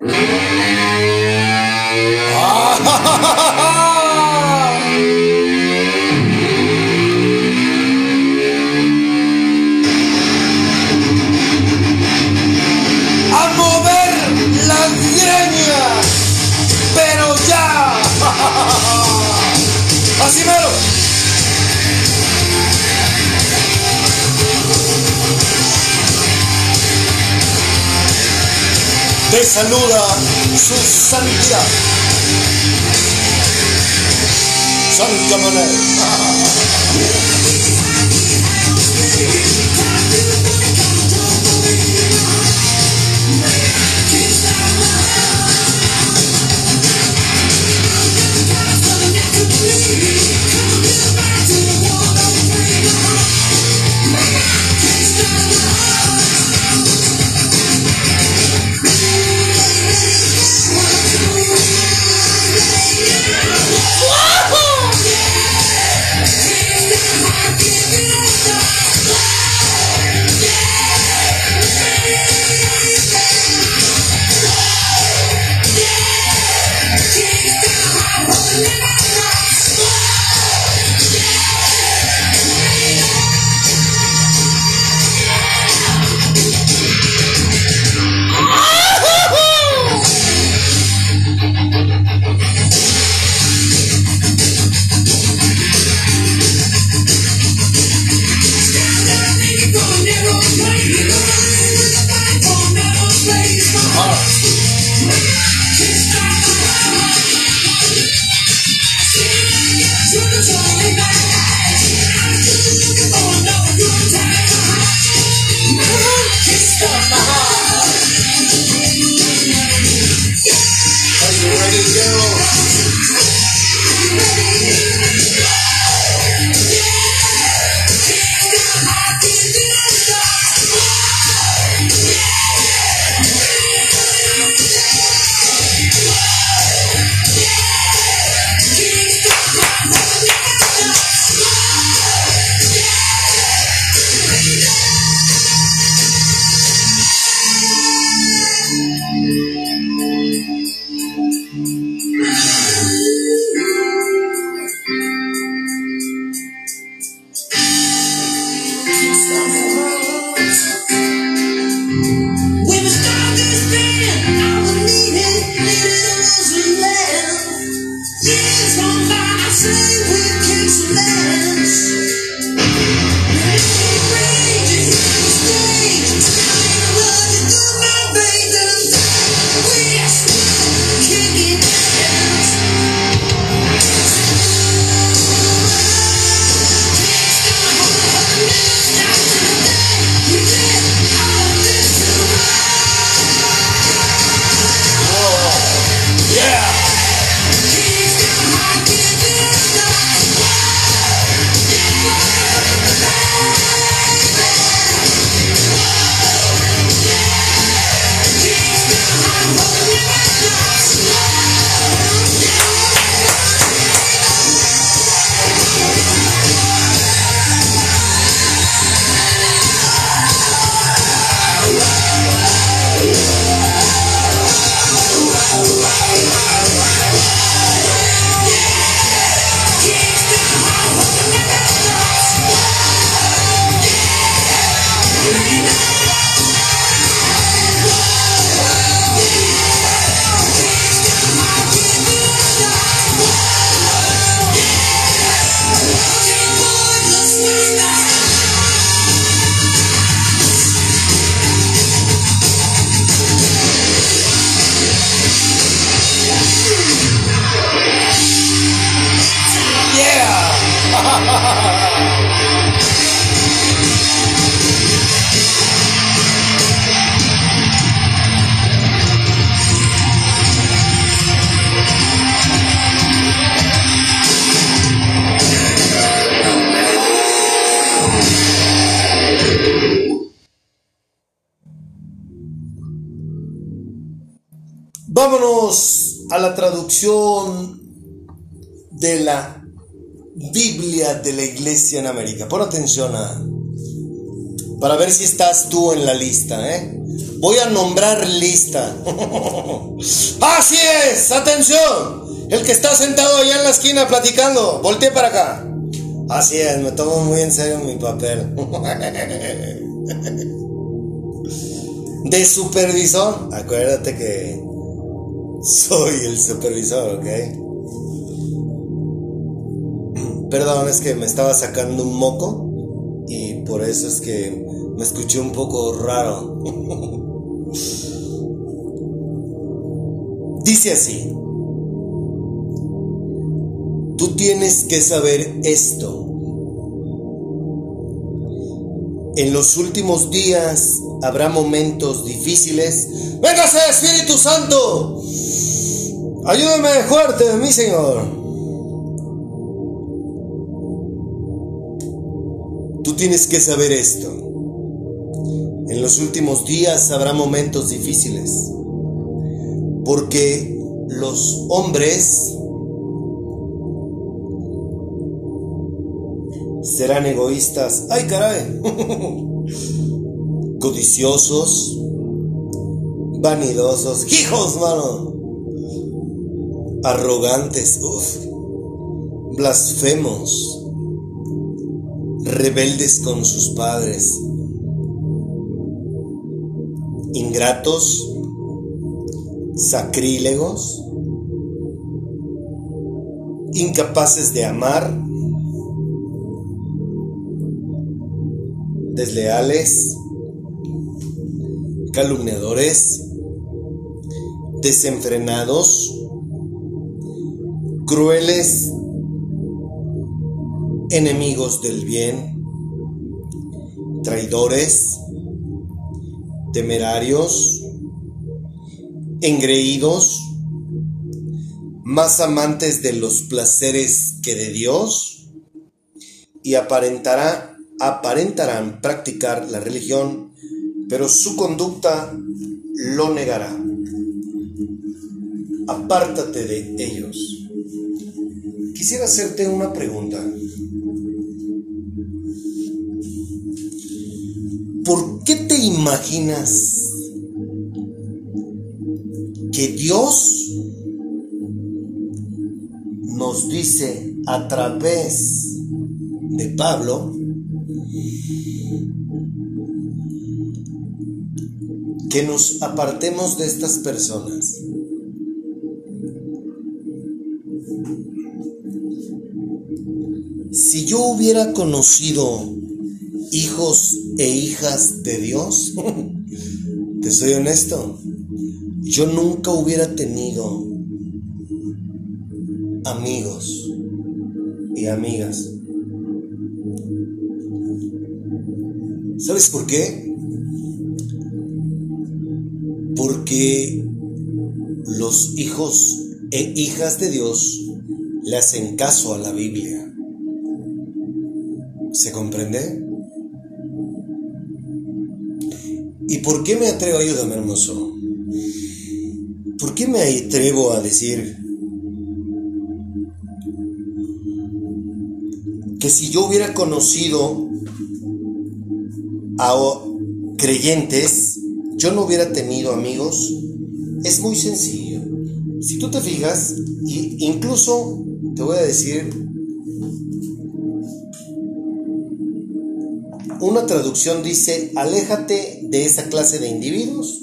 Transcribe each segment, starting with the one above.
Yeah. Saluda su santidad. Santa María. De la Biblia de la Iglesia en América. Pon atención a, para ver si estás tú en la lista, ¿eh? voy a nombrar lista. Así es, atención. El que está sentado allá en la esquina platicando, volteé para acá. Así es, me tomo muy en serio mi papel. De supervisor, acuérdate que soy el supervisor, ¿ok? Perdón, es que me estaba sacando un moco y por eso es que me escuché un poco raro. Dice así, tú tienes que saber esto. En los últimos días habrá momentos difíciles. ¡Véngase, Espíritu Santo! Ayúdame fuerte, mi Señor. Tú tienes que saber esto. En los últimos días habrá momentos difíciles. Porque los hombres serán egoístas. ¡Ay, caray! Codiciosos, vanidosos, hijos, mano. Arrogantes, uff. Blasfemos, rebeldes con sus padres, ingratos, sacrílegos, incapaces de amar, desleales, calumniadores, desenfrenados, crueles, enemigos del bien, traidores, temerarios, engreídos, más amantes de los placeres que de Dios, y aparentará aparentarán practicar la religión, pero su conducta lo negará. Apártate de ellos. Quisiera hacerte una pregunta. ¿Por qué te imaginas que Dios nos dice a través de Pablo que nos apartemos de estas personas. Si yo hubiera conocido hijos e hijas de Dios, te soy honesto, yo nunca hubiera tenido amigos y amigas. ¿Sabes por qué? Porque los hijos e hijas de Dios le hacen caso a la Biblia. ¿Se comprende? ¿Y por qué me atrevo, ayúdame hermoso? ¿Por qué me atrevo a decir que si yo hubiera conocido a creyentes, yo no hubiera tenido amigos, es muy sencillo. Si tú te fijas, incluso te voy a decir una traducción dice, aléjate de esa clase de individuos,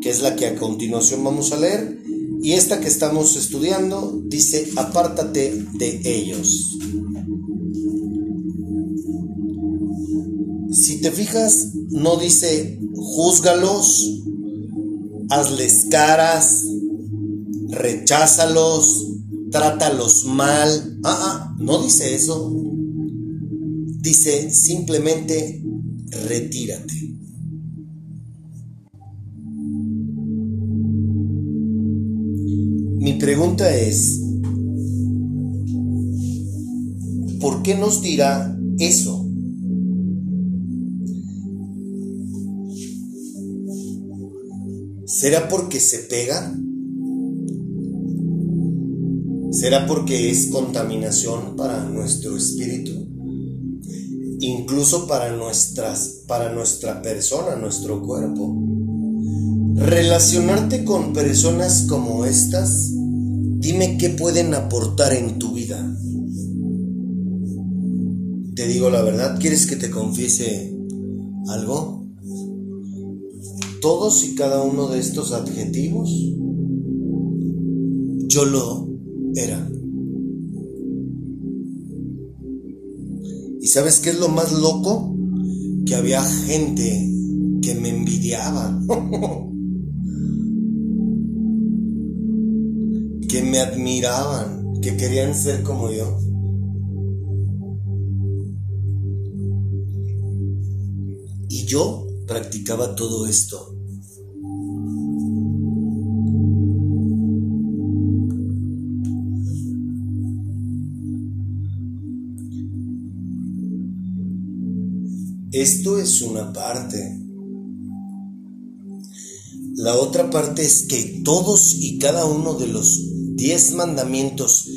que es la que a continuación vamos a leer, y esta que estamos estudiando dice, apártate de ellos. Si te fijas, no dice júzgalos, hazles caras, recházalos, trátalos mal. Ah, ah, no dice eso. Dice simplemente retírate. Mi pregunta es, ¿por qué nos dirá eso? ¿Será porque se pega? ¿Será porque es contaminación para nuestro espíritu? Incluso para, nuestras, para nuestra persona, nuestro cuerpo. Relacionarte con personas como estas, dime qué pueden aportar en tu vida. Te digo la verdad, ¿quieres que te confiese algo? Todos y cada uno de estos adjetivos, yo lo era. ¿Y sabes qué es lo más loco? Que había gente que me envidiaba. que me admiraban, que querían ser como yo. Y yo practicaba todo esto. Esto es una parte. La otra parte es que todos y cada uno de los diez mandamientos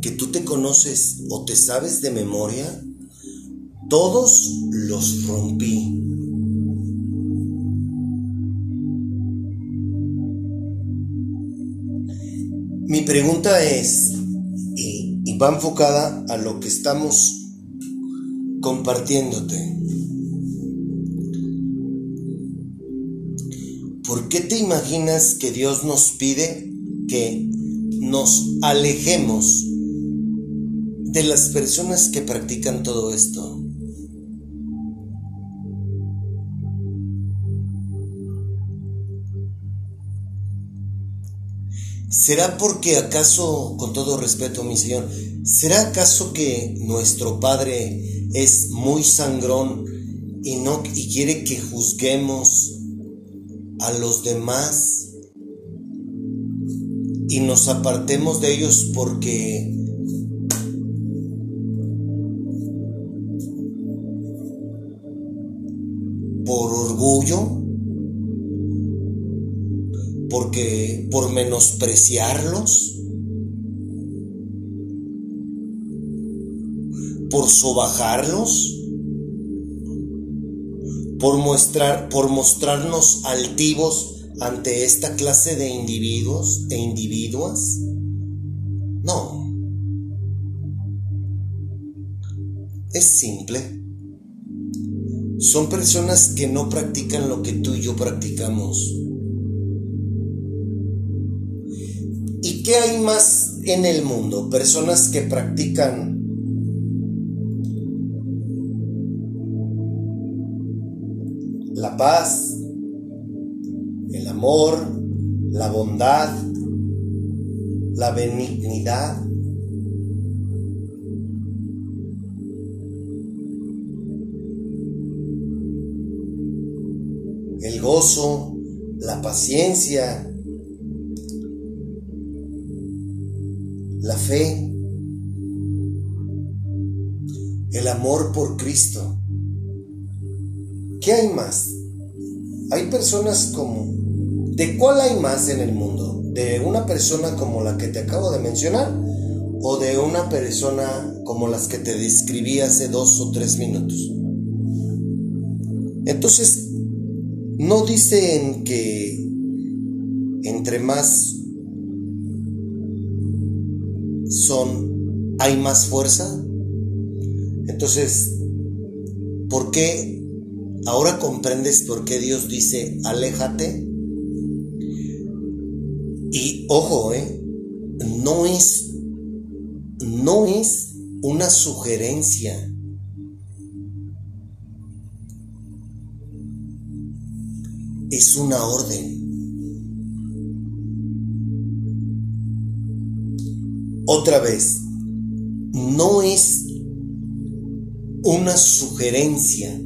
que tú te conoces o te sabes de memoria, todos los rompí. Mi pregunta es, y, va enfocada a lo que estamos compartiéndote. ¿Por qué te imaginas que Dios nos pide que nos alejemos de las personas que practican todo esto? ¿Será porque acaso, con todo respeto, mi Señor, ¿será acaso que nuestro Padre es muy sangrón y no y quiere que juzguemos a los demás y nos apartemos de ellos porque por orgullo, porque por menospreciarlos, por sobajarlos por, mostrar, por mostrarnos altivos ante esta clase de individuos e individuas? No. Es simple. Son personas que no practican lo que tú y yo practicamos. Qué hay más en el mundo? Personas que practican la paz, el amor, la bondad, la benignidad. El gozo, la paciencia, la fe, el amor por Cristo. ¿Qué hay más? Hay personas como... ¿De cuál hay más en el mundo? ¿De una persona como la que te acabo de mencionar? ¿O de una persona como las que te describí hace dos o tres minutos? Entonces, ¿no dicen que entre más son, hay más fuerza? Entonces, ¿por qué Ahora comprendes por qué Dios dice, aléjate. Y ojo, ¿eh? no es, no es una sugerencia. Es una orden. Otra vez, no es una sugerencia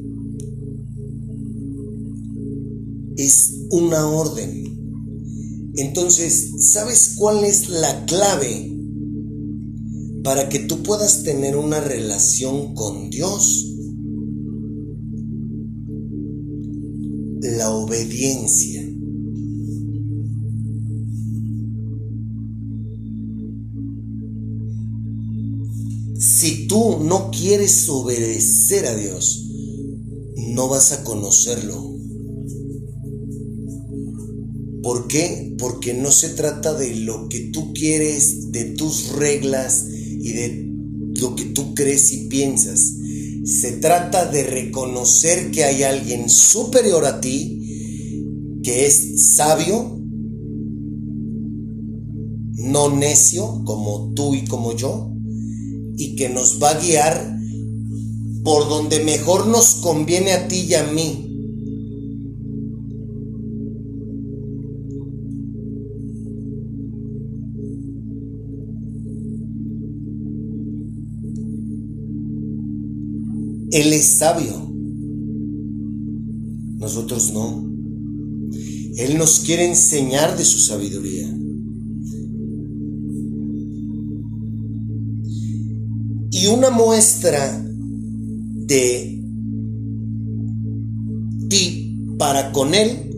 es una orden. Entonces, ¿sabes cuál es la clave para que tú puedas tener una relación con Dios? La obediencia. Si tú no quieres obedecer a Dios, no vas a conocerlo. ¿Por qué? Porque no se trata de lo que tú quieres, de tus reglas y de lo que tú crees y piensas. Se trata de reconocer que hay alguien superior a ti, que es sabio, no necio como tú y como yo, y que nos va a guiar por donde mejor nos conviene a ti y a mí. Él es sabio. Nosotros no. Él nos quiere enseñar de su sabiduría. Y una muestra de ti para con Él,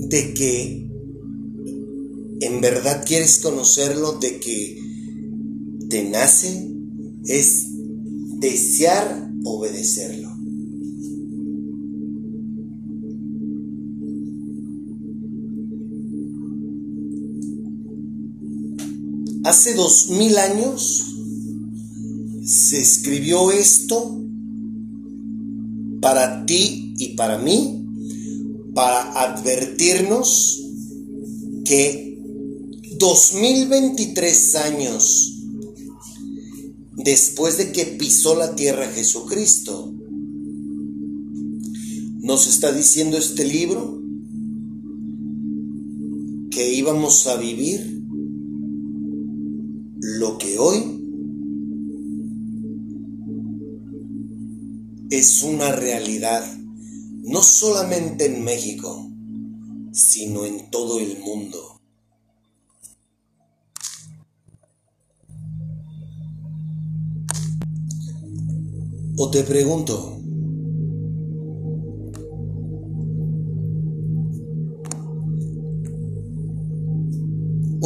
de que en verdad quieres conocerlo, de que te nace es desear obedecerlo. Hace dos mil años se escribió esto para ti y para mí, para advertirnos que 2023 años después de que pisó la tierra Jesucristo. Nos está diciendo este libro que íbamos a vivir lo que hoy es una realidad, no solamente en México, sino en todo el mundo. O te pregunto,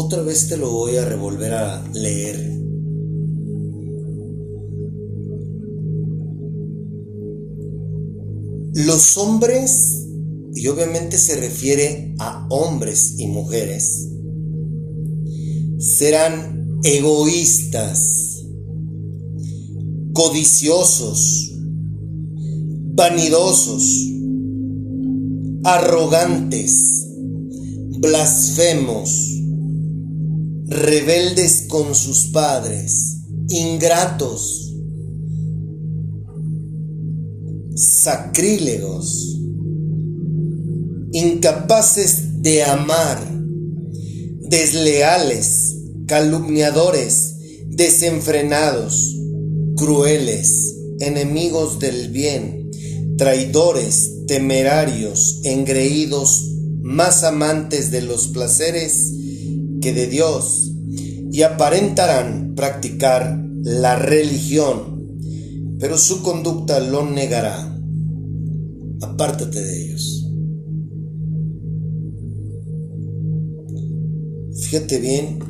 otra vez te lo voy a revolver a leer. Los hombres, y obviamente se refiere a hombres y mujeres, serán egoístas codiciosos, vanidosos, arrogantes, blasfemos, rebeldes con sus padres, ingratos, sacrílegos, incapaces de amar, desleales, calumniadores, desenfrenados, crueles, enemigos del bien, traidores, temerarios, engreídos, más amantes de los placeres que de Dios, y aparentarán practicar la religión, pero su conducta lo negará. Apártate de ellos. Fíjate bien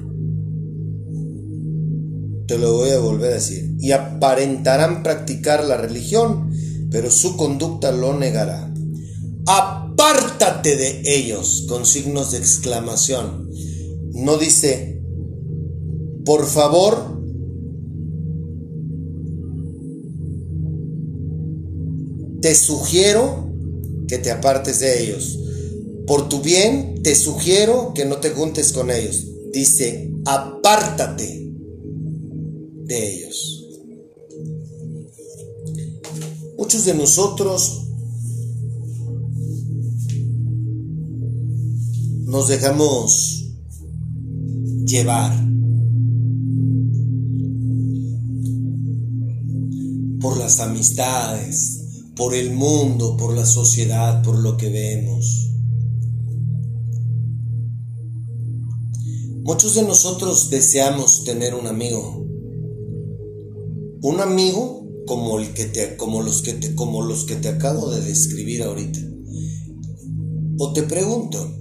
te lo voy a volver a decir, y aparentarán practicar la religión, pero su conducta lo negará. Apártate de ellos, con signos de exclamación. No dice, por favor, te sugiero que te apartes de ellos. Por tu bien, te sugiero que no te juntes con ellos. Dice, apártate de ellos. Muchos de nosotros nos dejamos llevar por las amistades, por el mundo, por la sociedad, por lo que vemos. Muchos de nosotros deseamos tener un amigo, un amigo como, el que te, como, los que te, como los que te acabo de describir ahorita. O te pregunto,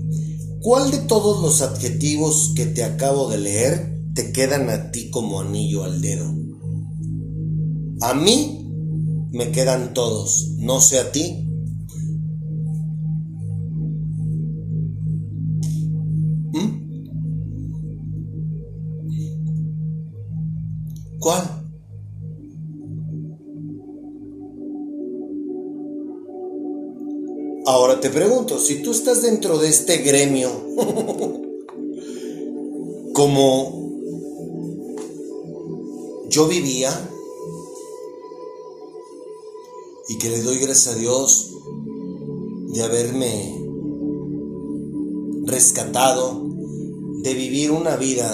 ¿Cuál de todos los adjetivos que te acabo de leer te quedan a ti como anillo al dedo? A mí me quedan todos, no sé a ti. ¿Mm? ¿Cuál? Ahora te pregunto, si tú estás dentro de este gremio, como yo vivía, y que le doy gracias a Dios de haberme rescatado, de vivir una vida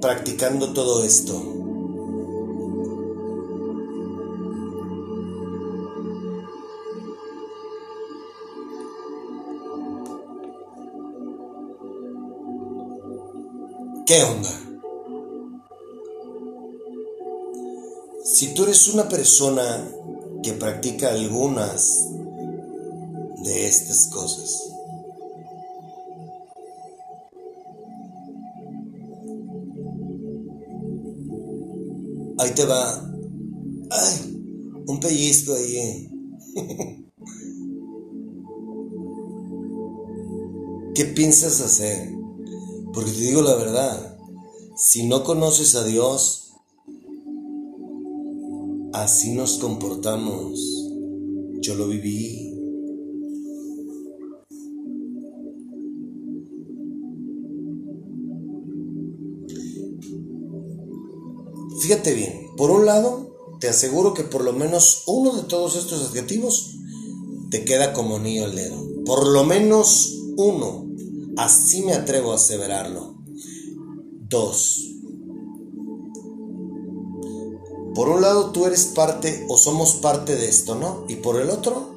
practicando todo esto. ¿Qué onda? Si tú eres una persona que practica algunas de estas cosas, ahí te va, ay, un pellizco ahí. ¿Qué piensas hacer? Porque te digo la verdad, si no conoces a Dios, así nos comportamos. Yo lo viví. Fíjate bien, por un lado, te aseguro que por lo menos uno de todos estos adjetivos te queda como anillo al dedo. Por lo menos uno. Así me atrevo a aseverarlo. Dos. Por un lado tú eres parte o somos parte de esto, ¿no? Y por el otro,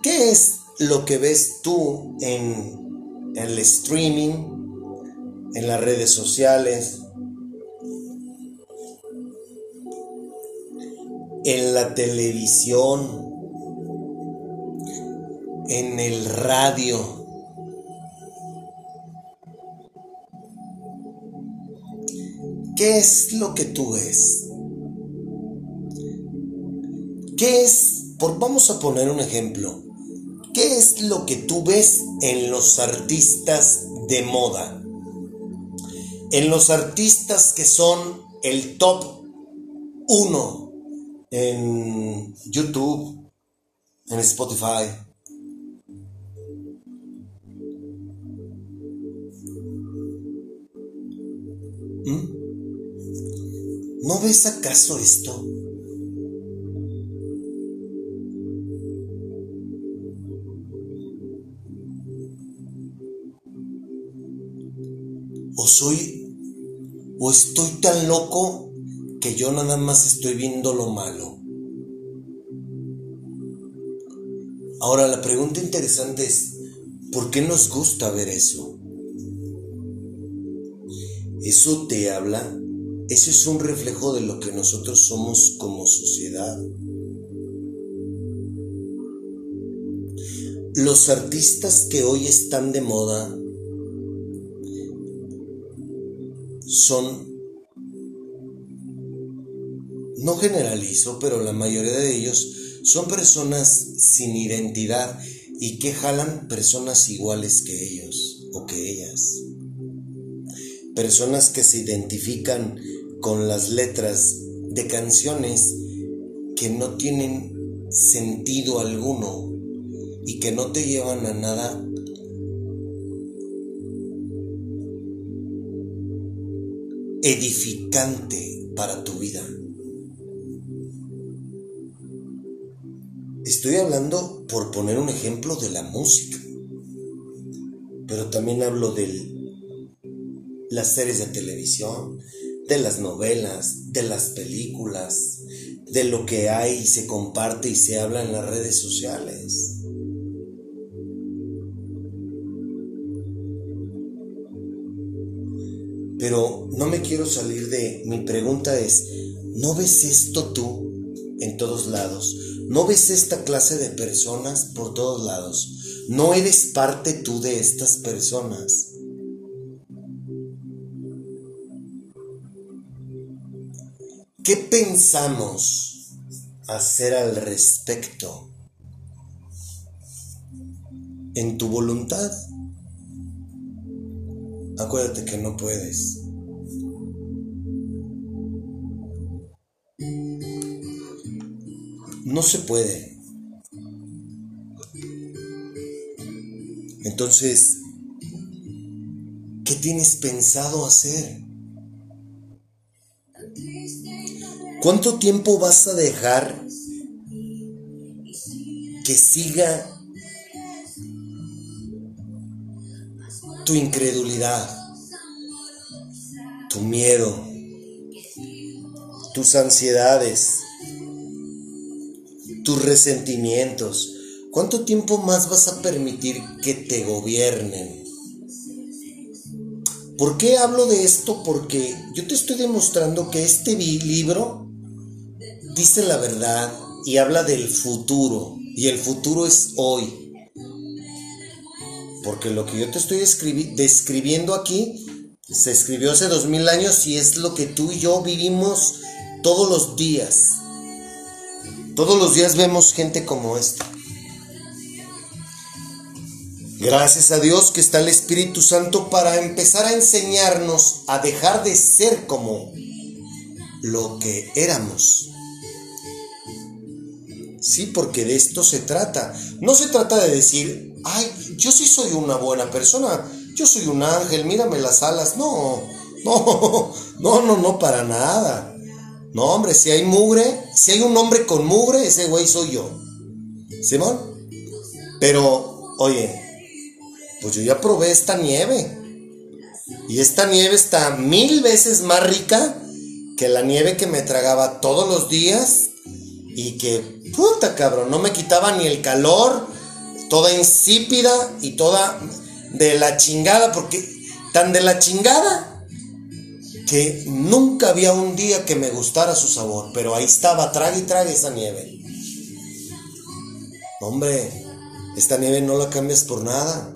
¿qué es lo que ves tú en, el streaming, en las redes sociales, en la televisión, en el radio? ¿Qué es lo que tú ves? ¿Qué es, por, vamos a poner un ejemplo, qué es lo que tú ves en los artistas de moda? En los artistas que son el top uno en YouTube, en Spotify. ¿Mm? ¿No ves acaso esto? ¿O soy, o estoy tan loco que yo nada más estoy viendo lo malo? Ahora la pregunta interesante es, ¿por qué nos gusta ver eso? Eso te habla eso es un reflejo de lo que nosotros somos como sociedad. Los artistas que hoy están de moda son, no generalizo, pero la mayoría de ellos son personas sin identidad y que jalan personas iguales que ellos o que ellas. Personas que se identifican con las letras de canciones que no tienen sentido alguno y que no te llevan a nada edificante para tu vida. Estoy hablando, por poner un ejemplo, de la música, pero también hablo de las series de televisión, de las novelas, de las películas, de lo que hay y se comparte y se habla en las redes sociales. Pero no me quiero salir de... Mi pregunta es, ¿no ves esto tú en todos lados? ¿No ves esta clase de personas por todos lados? ¿No eres parte tú de estas personas? ¿Qué pensamos hacer al respecto? En tu voluntad acuérdate que no puedes. No se puede. Entonces, ¿qué tienes pensado hacer? ¿Cuánto tiempo vas a dejar que siga tu incredulidad, tu miedo, tus ansiedades, tus resentimientos? ¿Cuánto tiempo más vas a permitir que te gobiernen? ¿Por qué hablo de esto? Porque yo te estoy demostrando que este libro dice la verdad y habla del futuro. Y el futuro es hoy. Porque lo que yo te estoy describiendo aquí se escribió hace dos mil años y es lo que tú y yo vivimos todos los días. Todos los días vemos gente como esta. Gracias a Dios que está el Espíritu Santo para empezar a enseñarnos a dejar de ser como lo que éramos. Sí, porque de esto se trata. No se trata de decir, ay, yo sí soy una buena persona, yo soy un ángel, mírame las alas. No, no, no, no, no, para nada. No, hombre, si hay mugre, si hay un hombre con mugre, ese güey soy yo. ¿Simón? Pero, oye, pues yo ya probé esta nieve. Y esta nieve está mil veces más rica que la nieve que me tragaba todos los días y que, puta cabrón, no me quitaba ni el calor, toda insípida y toda de la chingada, porque tan de la chingada que nunca había un día que me gustara su sabor, pero ahí estaba, trague y trague esa nieve. Hombre, esta nieve no la cambias por nada.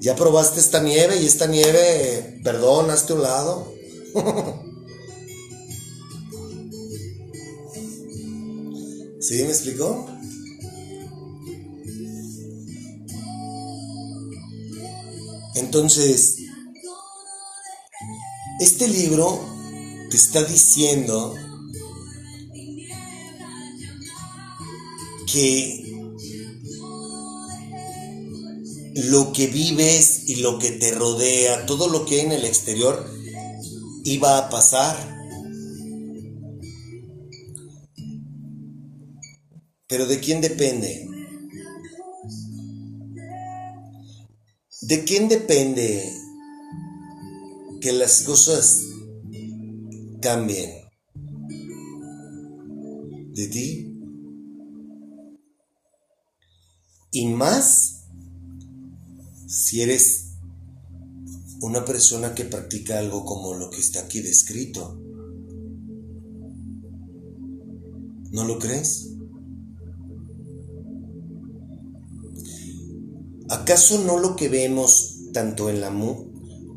Ya probaste esta nieve y esta nieve, perdón, hazte un lado. ¿Sí me explicó? Entonces, este libro te está diciendo que lo que vives y lo que te rodea, todo lo que en el exterior, iba a pasar. Pero ¿de quién depende? ¿De quién depende que las cosas cambien? ¿De ti? Y más si eres una persona que practica algo como lo que está aquí descrito. ¿No lo crees? ¿Acaso no lo que vemos tanto en, la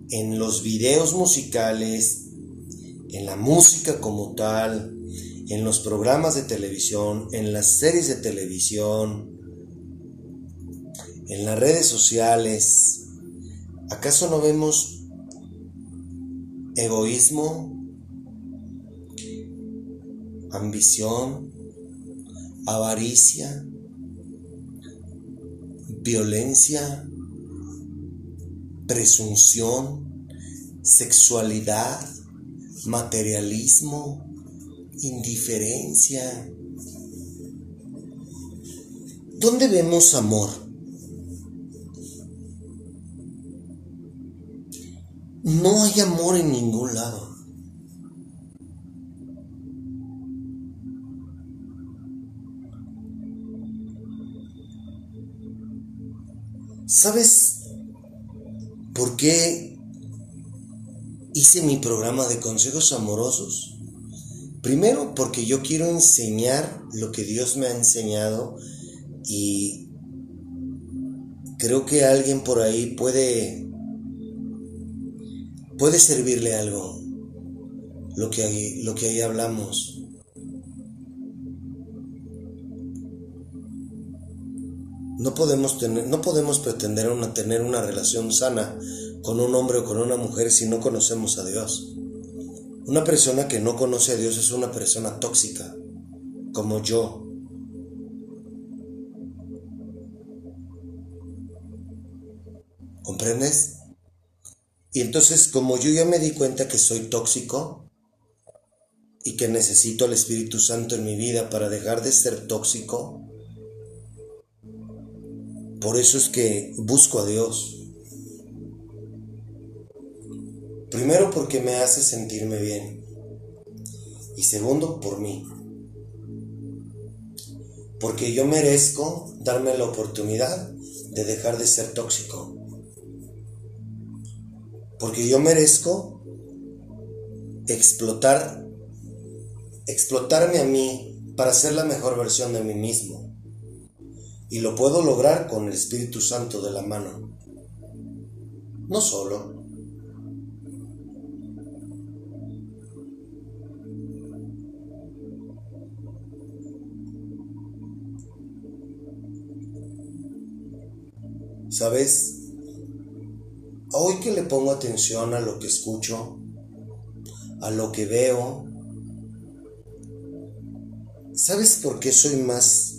en los videos musicales, en la música como tal, en los programas de televisión, en las series de televisión, en las redes sociales, ¿acaso no vemos egoísmo, ambición, avaricia? Violencia, presunción, sexualidad, materialismo, indiferencia. ¿Dónde vemos amor? No hay amor en ningún lado. ¿Sabes por qué hice mi programa de consejos amorosos? Primero porque yo quiero enseñar lo que Dios me ha enseñado y creo que alguien por ahí puede puede servirle algo lo que lo que ahí hablamos. No podemos, tener, no podemos pretender una, tener una relación sana con un hombre o con una mujer si no conocemos a Dios. Una persona que no conoce a Dios es una persona tóxica, como yo. ¿Comprendes? Y entonces, como yo ya me di cuenta que soy tóxico y que necesito al Espíritu Santo en mi vida para dejar de ser tóxico, por eso es que busco a Dios. Primero porque me hace sentirme bien. Y segundo, por mí. Porque yo merezco darme la oportunidad de dejar de ser tóxico. Porque yo merezco explotar, explotarme a mí para ser la mejor versión de mí mismo. Y lo puedo lograr con el Espíritu Santo de la mano. No solo. ¿Sabes? Hoy que le pongo atención a lo que escucho, a lo que veo, ¿sabes por qué soy más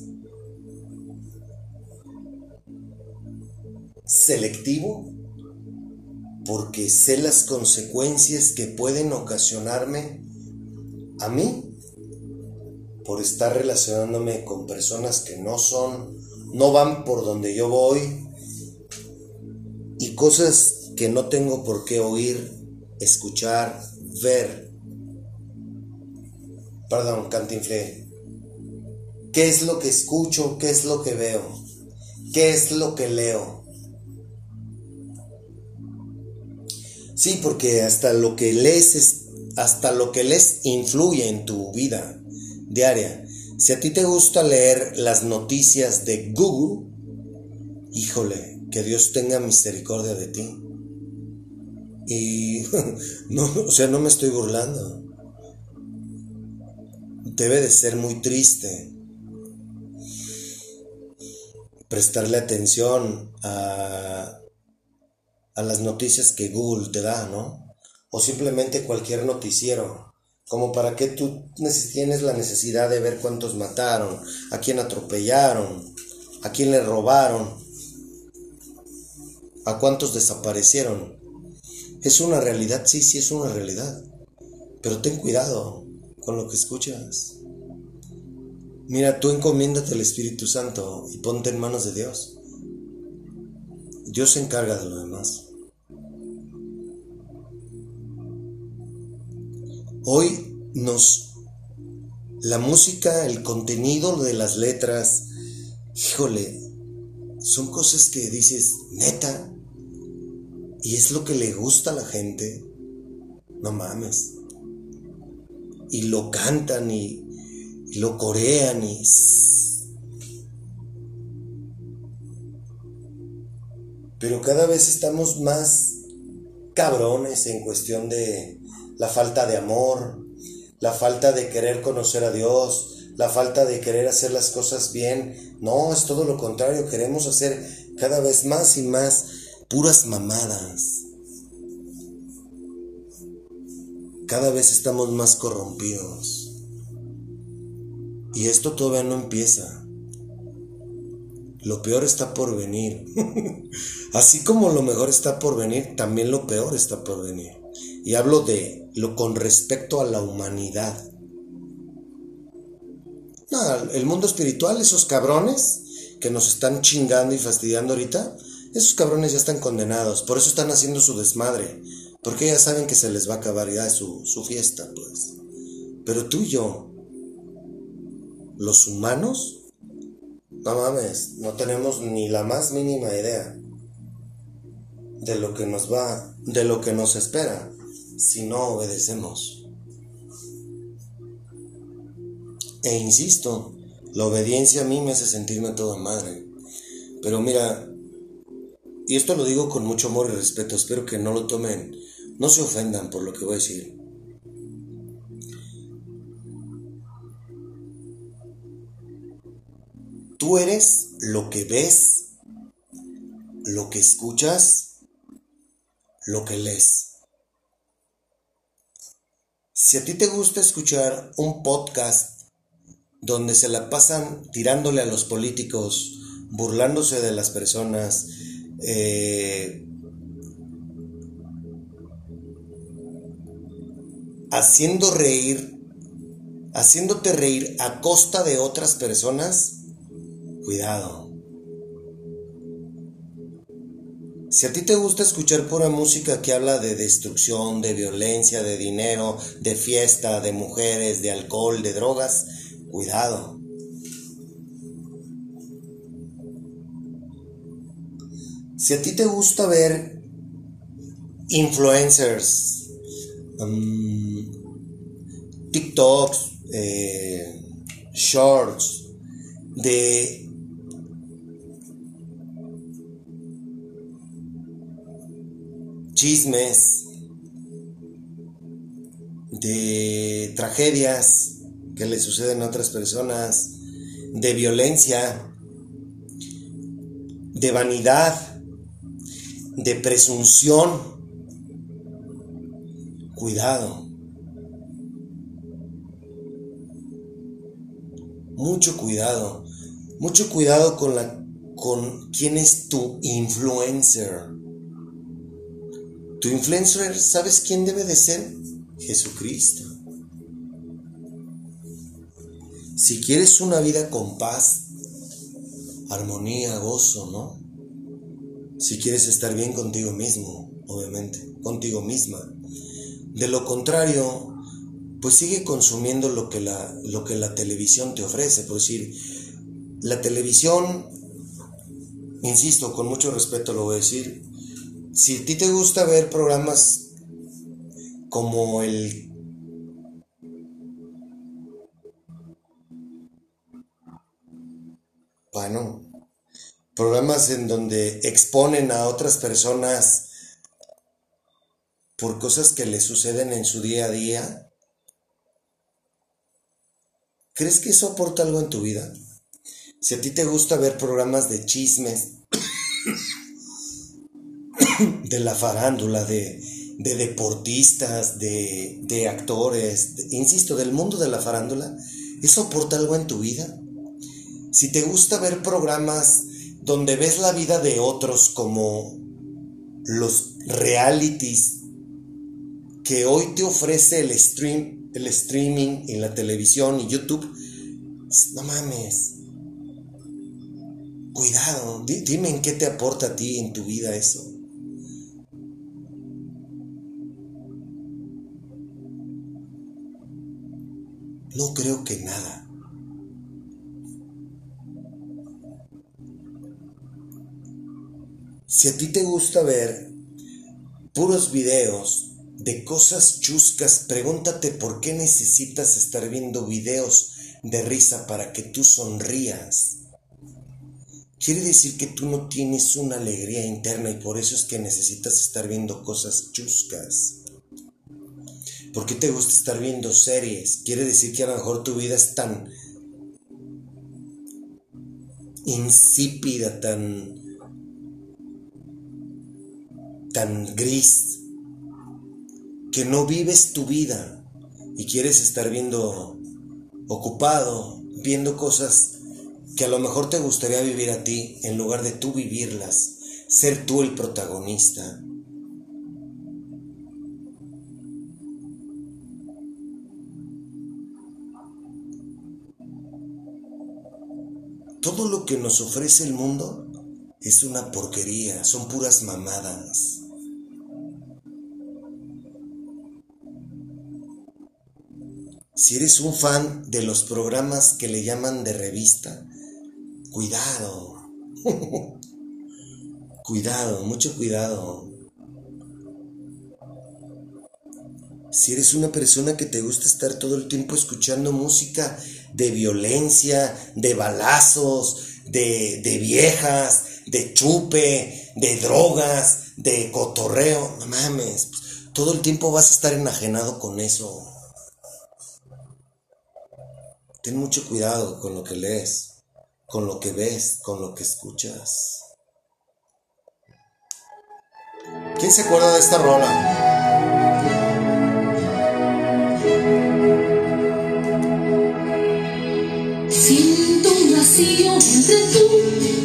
selectivo? Porque sé las consecuencias que pueden ocasionarme a mí por estar relacionándome con personas que no son, no van por donde yo voy y cosas que no tengo por qué oír, escuchar, ver. Perdón, cantinflé. ¿Qué es lo que escucho? ¿Qué es lo que veo? ¿Qué es lo que leo? Sí, porque hasta lo que lees hasta lo que lees influye en tu vida diaria. Si a ti te gusta leer las noticias de Google, híjole, que Dios tenga misericordia de ti. Y no, o sea, no me estoy burlando. Debe de ser muy triste prestarle atención a, a las noticias que Google te da, ¿no? O simplemente cualquier noticiero. Como para que tú tienes la necesidad de ver cuántos mataron, a quién atropellaron, a quién le robaron, a cuántos desaparecieron. Es una realidad, sí, sí es una realidad. Pero ten cuidado con lo que escuchas. Mira, tú encomiéndate al Espíritu Santo y ponte en manos de Dios. Dios se encarga de lo demás. Hoy nos... La música, el contenido de las letras, híjole, son cosas que dices, neta, y es lo que le gusta a la gente, no mames. Y lo cantan y, lo corean y... Pero cada vez estamos más cabrones en cuestión de la falta de amor, la falta de querer conocer a Dios, la falta de querer hacer las cosas bien. No, es todo lo contrario, queremos hacer cada vez más y más puras mamadas. Cada vez estamos más corrompidos. Y esto todavía no empieza. Lo peor está por venir. Así como lo mejor está por venir, también lo peor está por venir. Y hablo de lo con respecto a la humanidad. el mundo espiritual, esos cabrones que nos están chingando y fastidiando ahorita, esos cabrones ya están condenados, por eso están haciendo su desmadre, porque ya saben que se les va a acabar ya su, su fiesta, pues. Pero tú y yo, los humanos, no mames, no tenemos ni la más mínima idea de lo que nos va, de lo que nos espera si no obedecemos. E insisto, la obediencia a mí me hace sentirme toda madre. Pero mira, y esto lo digo con mucho amor y respeto, espero que no lo tomen, no se ofendan por lo que voy a decir. Tú eres lo que ves, lo que escuchas lo que lees. Si a ti te gusta escuchar un podcast donde se la pasan tirándole a los políticos, burlándose de las personas, eh, haciendo reír, haciéndote reír a costa de otras personas, cuidado. Si a ti te gusta escuchar pura música que habla de destrucción, de violencia, de dinero, de fiesta, de mujeres, de alcohol, de drogas, cuidado. Si a ti te gusta ver influencers, um, TikToks, eh, shorts, de chismes, de tragedias que le suceden a otras personas, de violencia, de vanidad, de presunción. Cuidado. Mucho cuidado. Mucho cuidado con la con quién es tu influencer. Tu influencer, ¿sabes quién debe de ser? Jesucristo. Si quieres una vida con paz, armonía, gozo, ¿no? Si quieres estar bien contigo mismo, obviamente, contigo misma. De lo contrario, pues sigue consumiendo lo que la, lo que la televisión te ofrece. Por decir, la televisión, insisto, con mucho respeto lo voy a decir, si a ti te gusta ver programas como el bueno, programas en donde exponen a otras personas por cosas que les suceden en su día a día, ¿crees que eso aporta algo en tu vida? Si a ti te gusta ver programas de chismes, de la farándula, de, deportistas, de, actores, insisto, del mundo de la farándula, ¿eso aporta algo en tu vida? Si te gusta ver programas donde ves la vida de otros como los realities que hoy te ofrece el stream, el streaming en la televisión y YouTube, no mames. Cuidado, dime en qué te aporta a ti en tu vida eso. No creo que nada. Si a ti te gusta ver puros videos de cosas chuscas, pregúntate por qué necesitas estar viendo videos de risa para que tú sonrías. Quiere decir que tú no tienes una alegría interna y por eso es que necesitas estar viendo cosas chuscas. ¿Por qué te gusta estar viendo series? Quiere decir que a lo mejor tu vida es tan insípida, tan tan gris que no vives tu vida y quieres estar viendo ocupado, viendo cosas que a lo mejor te gustaría vivir a ti en lugar de tú vivirlas, ser tú el protagonista. Todo lo que nos ofrece el mundo es una porquería, son puras mamadas. Si eres un fan de los programas que le llaman de revista, cuidado. cuidado, mucho cuidado. Si eres una persona que te gusta estar todo el tiempo escuchando música de violencia, de balazos, de, viejas, de chupe, de drogas, de cotorreo. No mames, pues, todo el tiempo vas a estar enajenado con eso. Ten mucho cuidado con lo que lees, con lo que ves, con lo que escuchas. ¿Quién se acuerda de esta rola? Vacío entre tú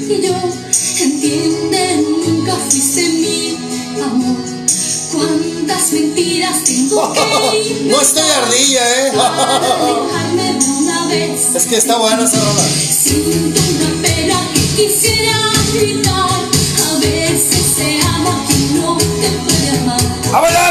y yo. Entiende, nunca fuiste mi amor. Cuántas mentiras tengo que No estoy ardilla, ¿eh? dejarme de una vez. Es que está buena esa rola. Siento una pena que quisiera gritar. A veces se ama quien no te puede amar. ¡A bailar, a bailar!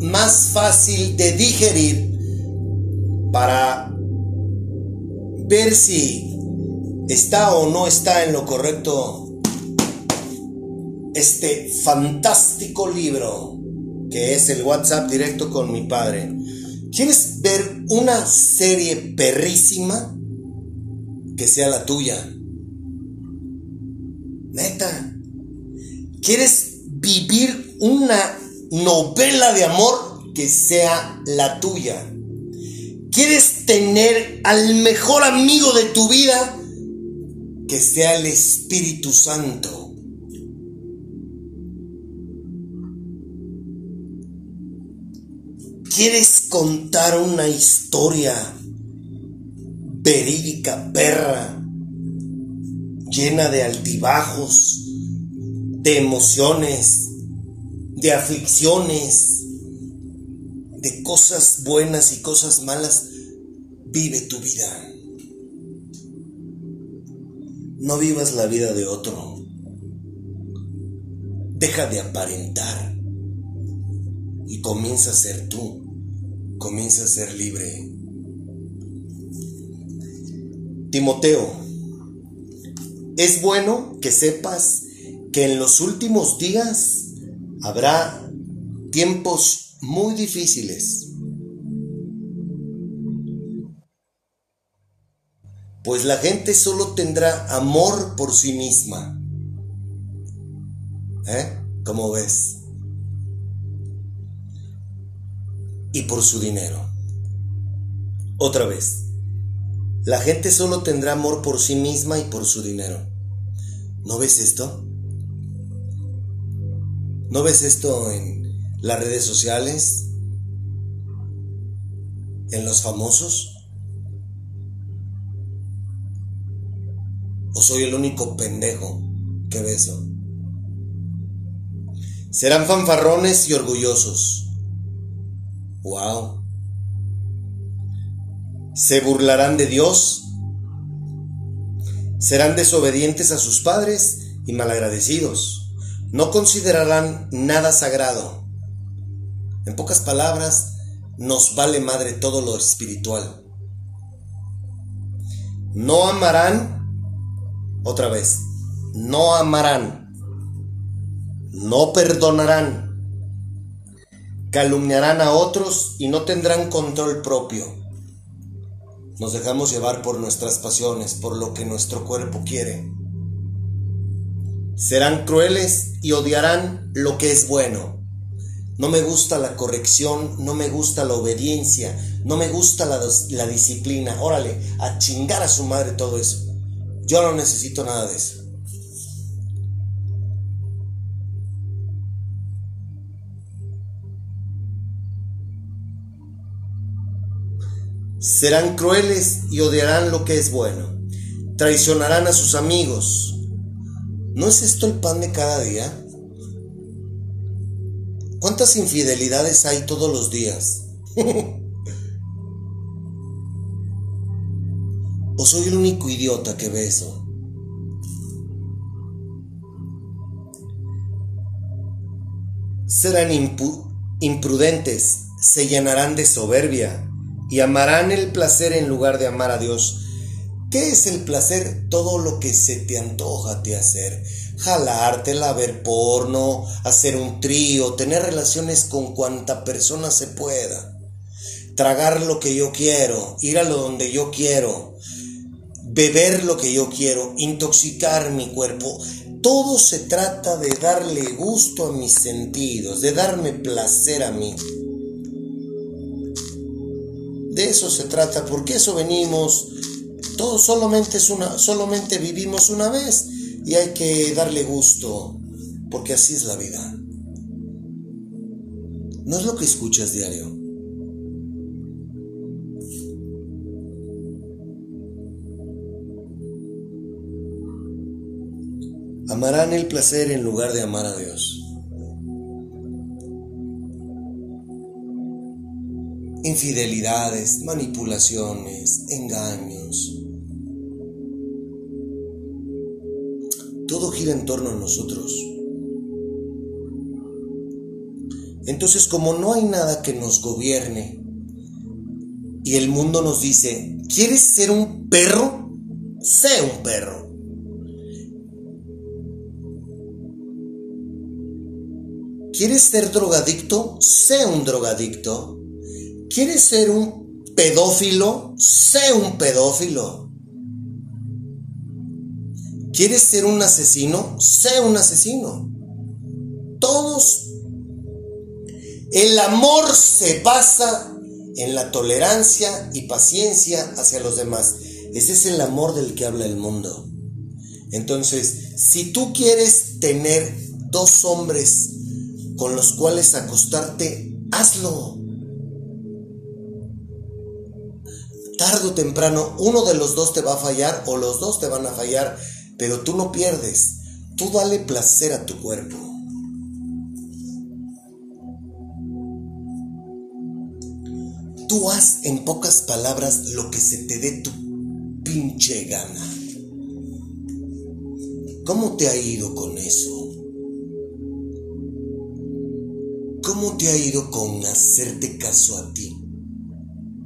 Más fácil de digerir para ver si está o no está en lo correcto este fantástico libro que es el WhatsApp directo con mi padre. ¿Quieres ver una serie perrísima? Que sea la tuya. Neta. ¿Quieres vivir una novela de amor que sea la tuya? ¿Quieres tener al mejor amigo de tu vida que sea el Espíritu Santo? ¿Quieres contar una historia verídica, perra, llena de altibajos, de emociones, de aflicciones, de cosas buenas y cosas malas? Vive tu vida. No vivas la vida de otro. Deja de aparentar y comienza a ser tú. Comienza a ser libre. Timoteo, es bueno que sepas que en los últimos días Habrá tiempos muy difíciles, pues la gente solo tendrá amor por sí misma. ¿Eh? ¿Cómo ves? Y por su dinero. Otra vez, la gente solo tendrá amor por sí misma y por su dinero. ¿No ves esto? ¿No ves esto en las redes sociales? ¿En los famosos? ¿O soy el único pendejo que ve eso? Serán fanfarrones y orgullosos. ¡Wow! Se burlarán de Dios. Serán desobedientes a sus padres y malagradecidos. No considerarán nada sagrado. En pocas palabras, nos vale madre todo lo espiritual. No amarán, otra vez, no amarán, no perdonarán, calumniarán a otros y no tendrán control propio. Nos dejamos llevar por nuestras pasiones, por lo que nuestro cuerpo quiere. Serán crueles y odiarán lo que es bueno. No me gusta la corrección, no me gusta la obediencia, no me gusta la, la, disciplina. Órale, a chingar a su madre todo eso. Yo no necesito nada de eso. Serán crueles y odiarán lo que es bueno. Traicionarán a sus amigos. ¿No es esto el pan de cada día? ¿Cuántas infidelidades hay todos los días? ¿O soy el único idiota que ve eso? Serán imprudentes, se llenarán de soberbia, y amarán el placer en lugar de amar a Dios. ¿Qué es el placer? Todo lo que se te antoja te hacer. Jalártela, ver porno, hacer un trío, tener relaciones con cuanta persona se pueda. Tragar lo que yo quiero, ir a lo donde yo quiero, beber lo que yo quiero, intoxicar mi cuerpo. Todo se trata de darle gusto a mis sentidos, de darme placer a mí. De eso se trata, porque eso venimos. Todo solamente es una, solamente vivimos una vez y hay que darle gusto, porque así es la vida. No es lo que escuchas diario. Amarán el placer en lugar de amar a Dios. Infidelidades, manipulaciones, engaños. Todo gira en torno a nosotros. Entonces, como no hay nada que nos gobierne y el mundo nos dice, ¿quieres ser un perro? Sé un perro. ¿Quieres ser drogadicto? Sé un drogadicto. ¿Quieres ser un pedófilo? Sé un pedófilo. ¿Quieres ser un asesino? Sé un asesino. Todos. El amor se basa en la tolerancia y paciencia hacia los demás. Ese es el amor del que habla el mundo. Entonces, si tú quieres tener dos hombres con los cuales acostarte, hazlo. Tarde o temprano uno de los dos te va a fallar o los dos te van a fallar, pero tú no pierdes. Tú dale placer a tu cuerpo. Tú haz en pocas palabras lo que se te dé tu pinche gana. ¿Cómo te ha ido con eso? ¿Cómo te ha ido con hacerte caso a ti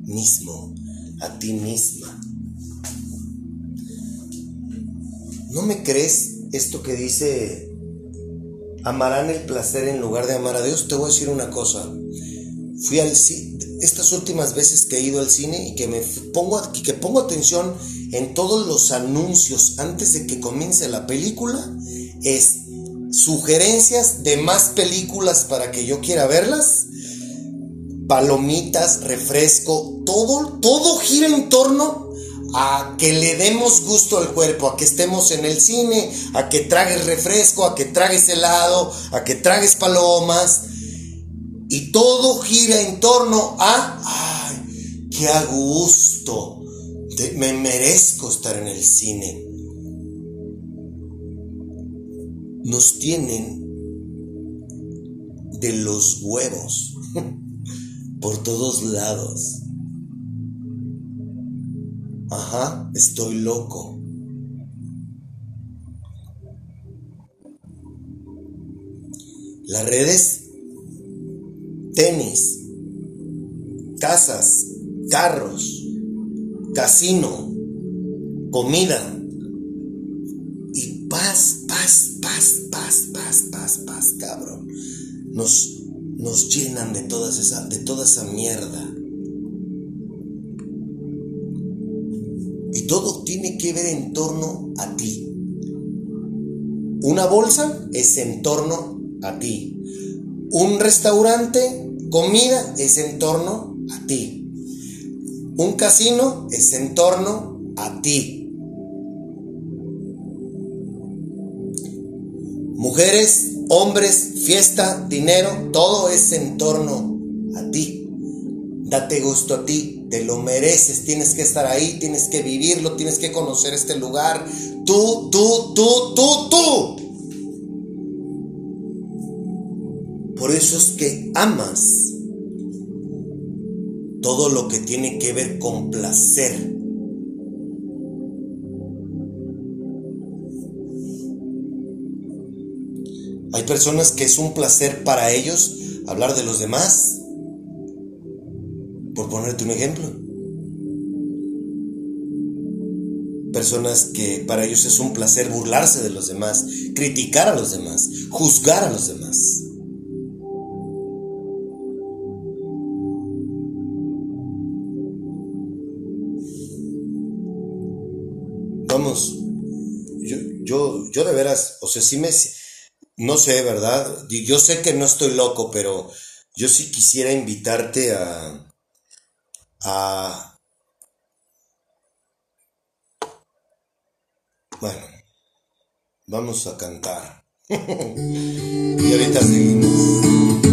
mismo? A ti misma. ¿No me crees esto que dice amarán el placer en lugar de amar a Dios? Te voy a decir una cosa. Fui al estas últimas veces que he ido al cine y que me pongo que pongo atención en todos los anuncios antes de que comience la película es sugerencias de más películas para que yo quiera verlas palomitas, refresco, todo, todo gira en torno a que le demos gusto al cuerpo, a que estemos en el cine, a que tragues refresco, a que tragues helado, a que tragues palomas. Y todo gira en torno a, ay, qué a gusto, me merezco estar en el cine. Nos tienen de los huevos por todos lados. Ajá, estoy loco. Las redes, tenis, casas, carros, casino, comida y paz, paz, paz, paz, paz, paz, paz, cabrón. Nos, nos llenan de, todas esa, de toda esa mierda. Y todo tiene que ver en torno a ti. Una bolsa es en torno a ti. Un restaurante, comida, es en torno a ti. Un casino es en torno a ti. Mujeres, hombres, fiesta, dinero, todo es en torno a ti. Date gusto a ti, te lo mereces, tienes que estar ahí, tienes que vivirlo, tienes que conocer este lugar. Tú, tú, tú, tú, tú. Por eso es que amas todo lo que tiene que ver con placer. Hay personas que es un placer para ellos hablar de los demás. Por ponerte un ejemplo. Personas que para ellos es un placer burlarse de los demás, criticar a los demás, juzgar a los demás. Vamos, yo, yo, yo de veras, o sea, sí me, no sé, ¿verdad? Yo sé que no estoy loco, pero yo sí quisiera invitarte a, a, bueno, vamos a cantar. y ahorita seguimos.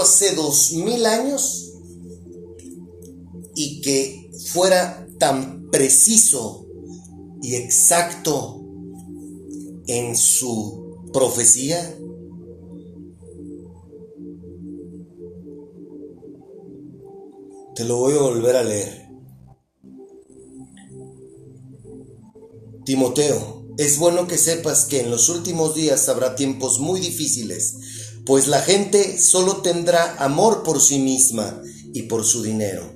Hace dos mil años y que fuera tan preciso y exacto en su profecía? Te lo voy a volver a leer. Timoteo, es bueno que sepas que en los últimos días habrá tiempos muy difíciles, pues la gente solo tendrá amor por sí misma y por su dinero.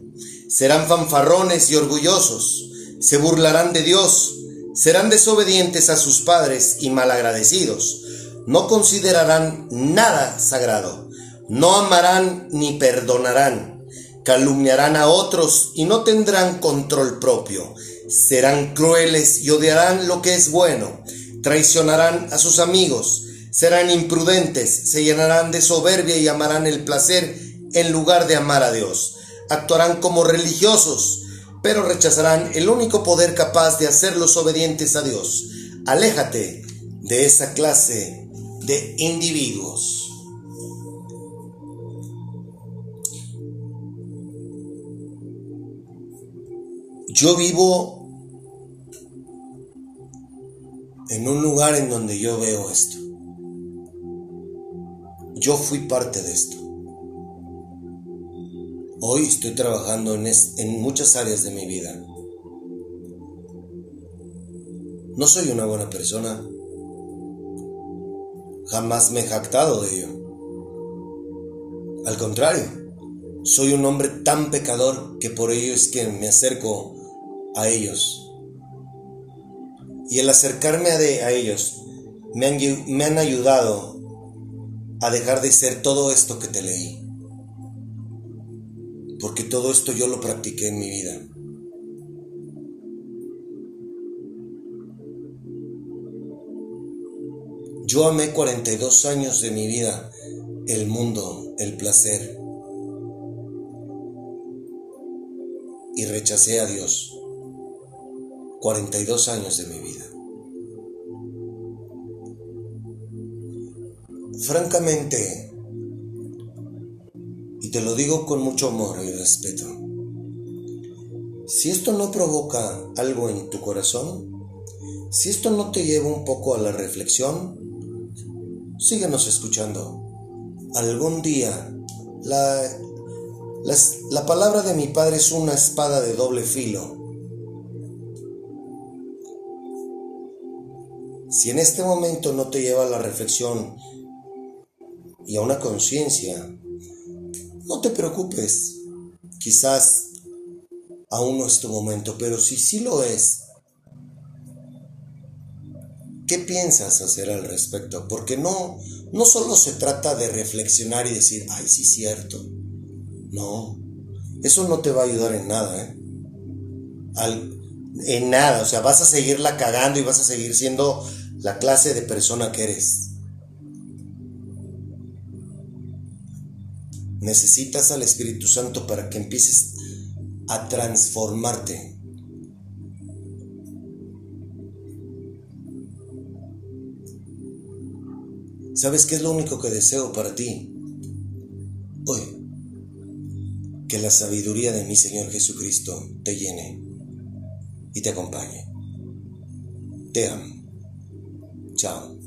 Serán fanfarrones y orgullosos, se burlarán de Dios, serán desobedientes a sus padres y malagradecidos, no considerarán nada sagrado, no amarán ni perdonarán, calumniarán a otros y no tendrán control propio, serán crueles y odiarán lo que es bueno, traicionarán a sus amigos, serán imprudentes, se llenarán de soberbia y amarán el placer en lugar de amar a Dios, actuarán como religiosos, pero rechazarán el único poder capaz de hacerlos obedientes a Dios. Aléjate de esa clase de individuos. Yo vivo en un lugar en donde yo veo esto. Yo fui parte de esto. Hoy estoy trabajando en, en muchas áreas de mi vida. No soy una buena persona. Jamás me he jactado de ello. Al contrario, soy un hombre tan pecador que por ello es que me acerco a ellos. Y el acercarme a, a ellos me han, me han ayudado a dejar de ser todo esto que te leí. Porque todo esto yo lo practiqué en mi vida. Yo amé 42 años de mi vida el mundo, el placer. Y rechacé a Dios. 42 años de mi vida. Francamente, y te lo digo con mucho amor y respeto, si esto no provoca algo en tu corazón, si esto no te lleva un poco a la reflexión, síguenos escuchando. Algún día, la, las- la palabra de mi padre es una espada de doble filo. Si en este momento no te lleva a la reflexión y a una conciencia, no te preocupes. Quizás aún no es tu momento, pero si sí lo es, ¿qué piensas hacer al respecto? Porque no, no solo se trata de reflexionar y decir, ay, sí, cierto. No, eso no te va a ayudar en nada, ¿eh? Al- en nada, o sea, vas a seguirla cagando y vas a seguir siendo la clase de persona que eres. Necesitas al Espíritu Santo para que empieces a transformarte. ¿Sabes qué es lo único que deseo para ti? Hoy, que la sabiduría de mi Señor Jesucristo te llene y te acompañe. Te amo. Chao.